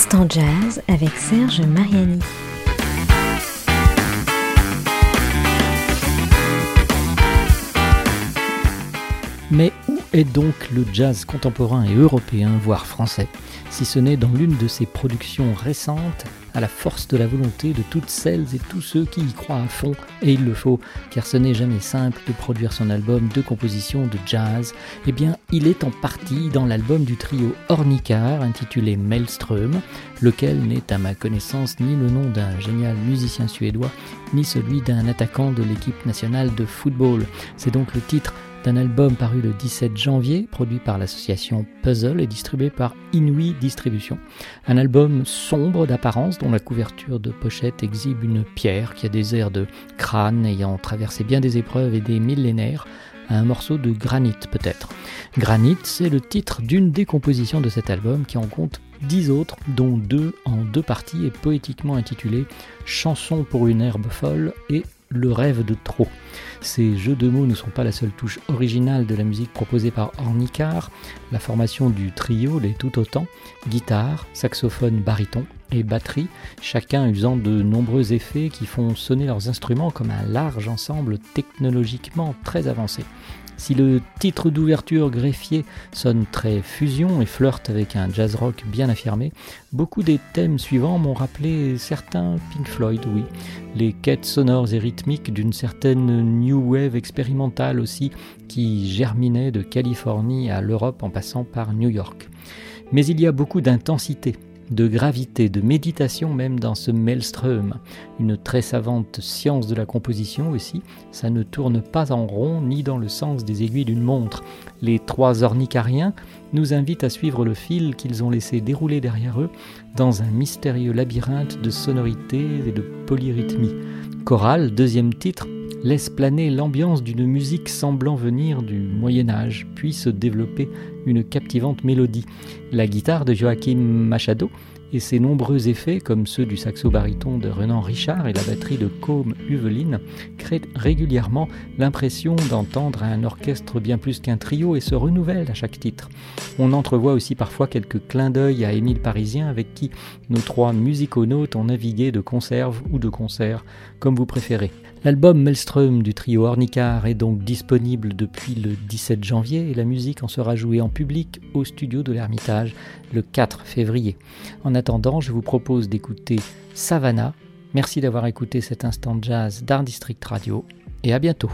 Instant Jazz avec Serge Mariani. Mais où est donc le jazz contemporain et européen, voire français, si ce n'est dans l'une de ses productions récentes, à la force de la volonté de toutes celles et tous ceux qui y croient à fond, et il le faut, car ce n'est jamais simple de produire son album de composition de jazz, eh bien il est en partie dans l'album du trio Ornicar intitulé Maelström, lequel n'est à ma connaissance ni le nom d'un génial musicien suédois, ni celui d'un attaquant de l'équipe nationale de football. C'est donc le titre d'un album paru le 17 janvier, produit par l'association Puzzle et distribué par Inouï Distribution. Un album sombre d'apparence dont la couverture de pochette exhibe une pierre qui a des airs de crâne ayant traversé bien des épreuves et des millénaires, un morceau de granit peut-être. Granit, c'est le titre d'une des compositions de cet album qui en compte dix autres, dont deux en deux parties et poétiquement intitulées Chanson pour une herbe folle et Le rêve de trop. Ces jeux de mots ne sont pas la seule touche originale de la musique proposée par Ornicar. La formation du trio l'est tout autant guitare, saxophone, baryton et batterie, chacun usant de nombreux effets qui font sonner leurs instruments comme un large ensemble technologiquement très avancé. Si le titre d'ouverture greffier sonne très fusion et flirte avec un jazz rock bien affirmé, beaucoup des thèmes suivants m'ont rappelé certains Pink Floyd, oui. Les quêtes sonores et rythmiques d'une certaine new wave expérimentale aussi qui germinait de Californie à l'Europe en passant par New York. Mais il y a beaucoup d'intensité de gravité, de méditation même dans ce maelstrom. Une très savante science de la composition aussi, ça ne tourne pas en rond ni dans le sens des aiguilles d'une montre. Les trois ornicariens nous invitent à suivre le fil qu'ils ont laissé dérouler derrière eux dans un mystérieux labyrinthe de sonorités et de polyrythmie. Chorale, deuxième titre, laisse planer l'ambiance d'une musique semblant venir du Moyen Âge, puis se développer une captivante mélodie. La guitare de Joachim Machado et ses nombreux effets, comme ceux du saxo-baryton de Renan Richard et la batterie de Côme Huveline, créent régulièrement l'impression d'entendre un orchestre bien plus qu'un trio et se renouvellent à chaque titre. On entrevoit aussi parfois quelques clins d'œil à Émile Parisien avec qui nos trois musiconautes ont navigué de conserve ou de concert, comme vous préférez. L'album Maelstrom du trio Ornicar est donc disponible depuis le 17 janvier et la musique en sera jouée en public au studio de l'Ermitage le 4 février. En attendant, je vous propose d'écouter Savannah. Merci d'avoir écouté cet instant jazz d'Art District Radio et à bientôt.